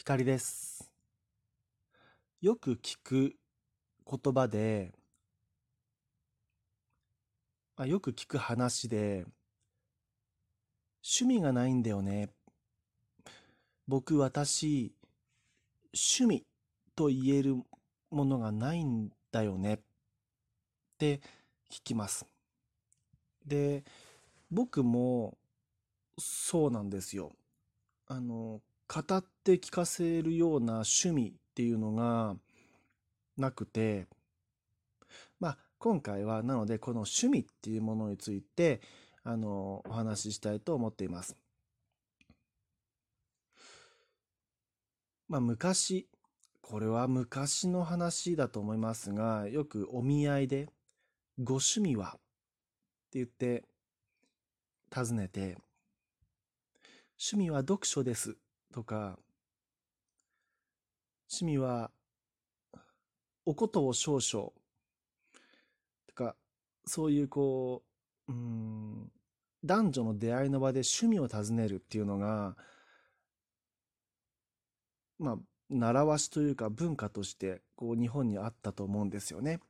光です。よく聞く言葉で、あよく聞く話で、趣味がないんだよね。僕、私、趣味と言えるものがないんだよねって聞きます。で、僕もそうなんですよ。あの、語って聞かせるような趣味っていうのがなくて、まあ、今回はなのでこの趣味っていうものについてあのお話ししたいと思っています。まあ、昔これは昔の話だと思いますがよくお見合いで「ご趣味は?」って言って尋ねて「趣味は読書です」とか趣味はおことを少々とかそういうこううん男女の出会いの場で趣味を尋ねるっていうのがまあ習わしというか文化としてこう日本にあったと思うんですよね。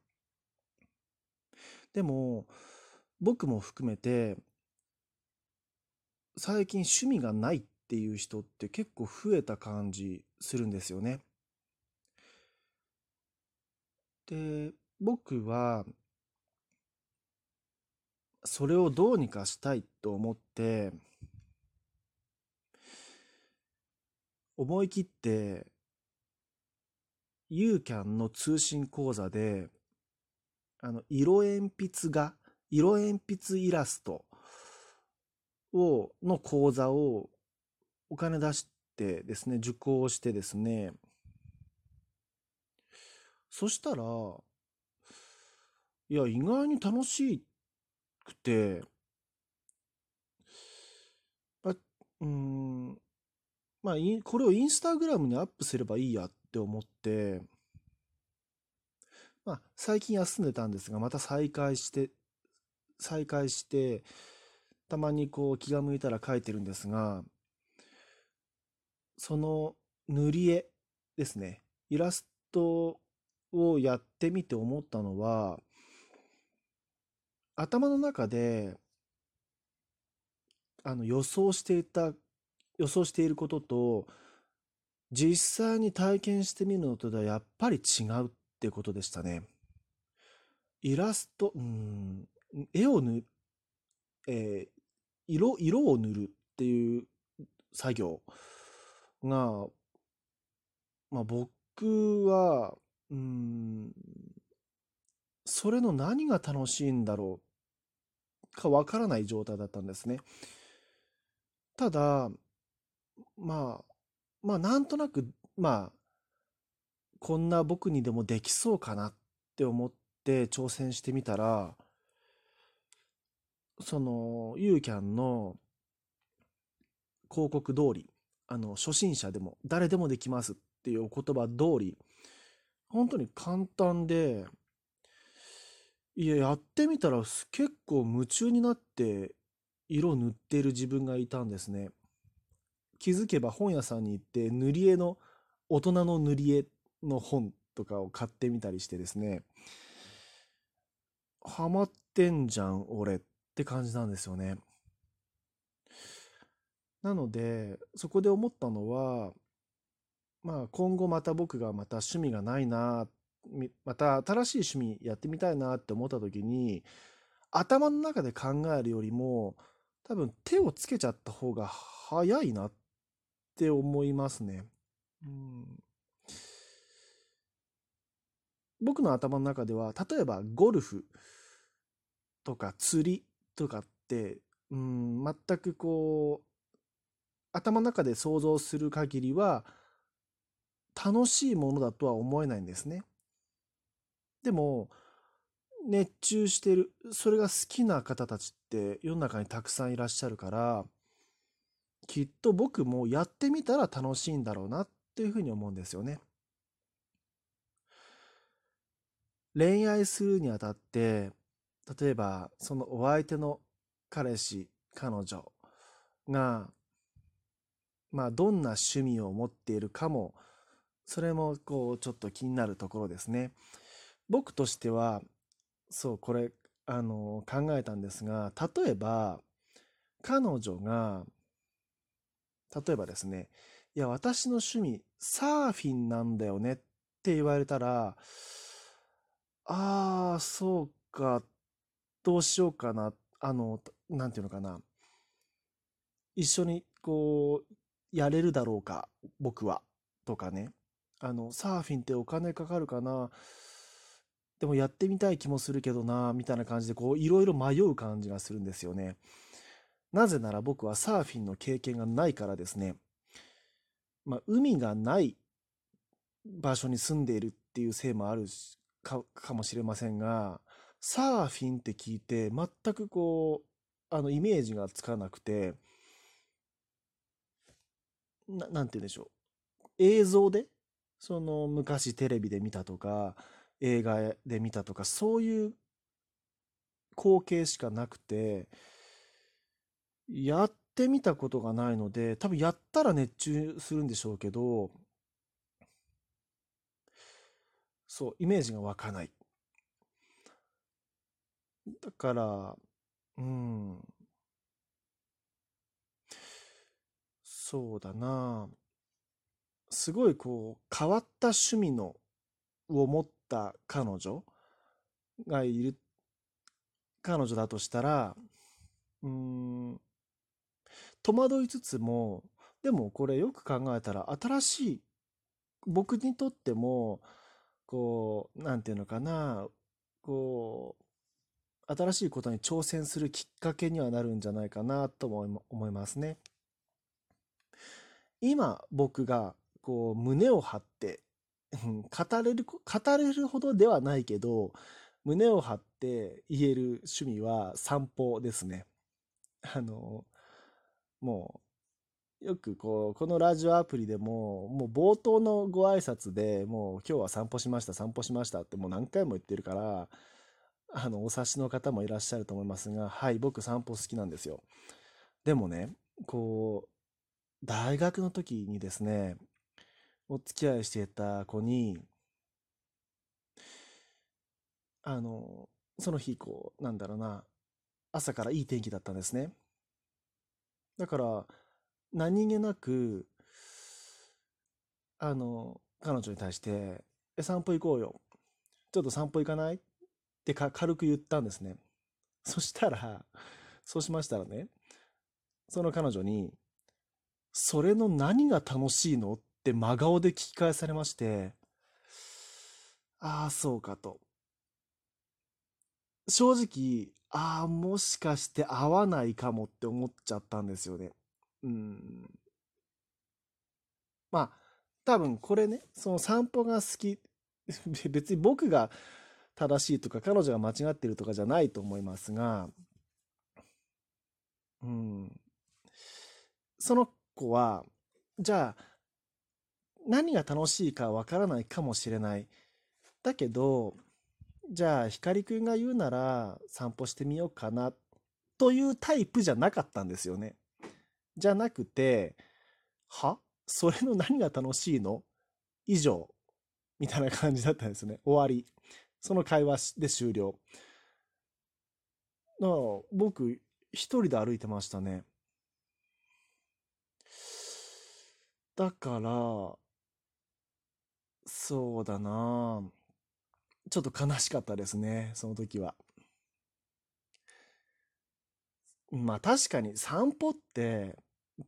でも僕も含めて最近趣味がないっていう人って結構増えた感じするんですよね。で、僕はそれをどうにかしたいと思って思い切ってユーキャンの通信講座であの色鉛筆画色鉛筆イラストをの講座をお金出してですね受講してですね。そしたらいや意外に楽しくてあうんまあこれをインスタグラムにアップすればいいやって思ってまあ最近休んでたんですがまた再開して再開してたまにこう気が向いたら書いてるんですがその塗り絵ですねイラストをやってみて思ったのは頭の中であの予想していた予想していることと実際に体験してみるのとではやっぱり違うってことでしたね。イラスト、うん、絵を塗、えー色、色を塗るっていう作業が、まあ僕は、うん、それの何が楽しいんだろうかわからない状態だったんですね。ただ、まあ、まあなんとなく、まあ、こんな僕にでもできそうかなって思って挑戦してみたら、その、ユーキャンの広告通り、あの、初心者でも誰でもできますっていうお言葉通り、本当に簡単で、いや、やってみたら結構夢中になって色塗ってる自分がいたんですね。気づけば本屋さんに行って塗り絵の大人の塗り絵の本とかを買ってみたりしてですねハマってんじゃん俺って感じなんですよねなのでそこで思ったのはまあ今後また僕がまた趣味がないなまた新しい趣味やってみたいなって思った時に頭の中で考えるよりも多分手をつけちゃった方が早いなって思いますね。うん、僕の頭の中では例えばゴルフとか釣りとかってうん全くこう頭の中で想像する限りは楽しいものだとは思えないんですね。でも熱中してるそれが好きな方たちって世の中にたくさんいらっしゃるからきっと僕もやってみたら楽しいんだろうなっていうふうに思うんですよね。恋愛するにあたって例えばそのお相手の彼氏彼女がまあ、どんな趣味を持っているかも、それも、こう、ちょっと気になるところですね。僕としては、そう、これ、あの、考えたんですが、例えば、彼女が、例えばですね、いや、私の趣味、サーフィンなんだよねって言われたら、ああ、そうか、どうしようかな、あの、なんていうのかな、一緒にこう、やれるだろうか、僕は、とかね、あの、サーフィンってお金かかるかな、でもやってみたい気もするけどな、みたいな感じで、こう、いろいろ迷う感じがするんですよね。なぜなら僕はサーフィンの経験がないからですね。まあ、海がない場所に住んでいるっていうせいもあるかかもしれませんが、サーフィンって聞いて全くこう、あの、イメージがつかなくて、な、なんて言うんでしょう。映像で、その昔テレビで見たとか、映画で見たとか、そういう光景しかなくて、やってみたことがないので、多分やったら熱中するんでしょうけど、そう、イメージが湧かない。だから、うん、そうだな。すごいこう、変わった趣味の、を持った彼女がいる、彼女だとしたら、うん、戸惑いつつも、でもこれよく考えたら新しい、僕にとっても、こう、なんていうのかな、こう、新しいことに挑戦するきっかけにはなるんじゃないかなとも思いますね。今僕がこう胸を張って語れる語れるほどではないけど胸を張って言える趣味は散歩ですね。あのもうよくこうこのラジオアプリでももう冒頭のご挨拶でもう今日は散歩しました散歩しましたってもう何回も言ってるからあのお察しの方もいらっしゃると思いますがはい僕散歩好きなんですよ。でもねこう大学の時にですね、お付き合いしていた子に、あの、その日、こう、なんだろうな、朝からいい天気だったんですね。だから、何気なく、あの、彼女に対して、え、散歩行こうよ。ちょっと散歩行かない？ってか軽く言ったんですね。そしたら、そうしましたらね、その彼女に、それの何が楽しいの？って真顔で聞き返されまして、ああ、そうかと。正直、ああ、もしかして合わないかもって思っちゃったんですよね。うん。まあ、多分これね、その散歩が好き、別に僕が正しいとか彼女が間違ってるとかじゃないと思いますが、うん。その子は、じゃあ、何が楽しいかわからないかもしれない。だけど、じゃあ、光くんが言うなら散歩してみようかな、というタイプじゃなかったんですよね。じゃなくて、は？それの何が楽しいの？以上。みたいな感じだったんですね。終わり。その会話で終了。だから僕、一人で歩いてましたね。だから、そうだなちょっと悲しかったですね、その時は。まあ確かに散歩って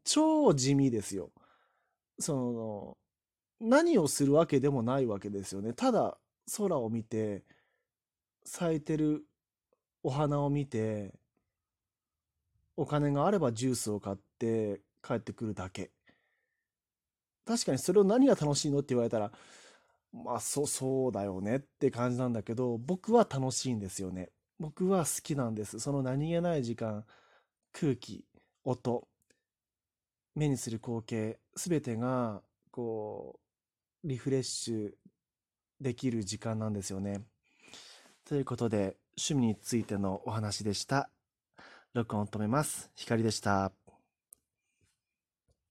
超地味ですよ。その、何をするわけでもないわけですよね。ただ空を見て、咲いてるお花を見て、お金があればジュースを買って帰ってくるだけ。確かにそれを何が楽しいのって言われたら、まあ、そう、そうだよねって感じなんだけど、僕は楽しいんですよね。僕は好きなんです。その何気ない時間、空気、音、目にする光景、すべてが、こう、リフレッシュできる時間なんですよね。ということで、趣味についてのお話でした。録音を止めます。光でした。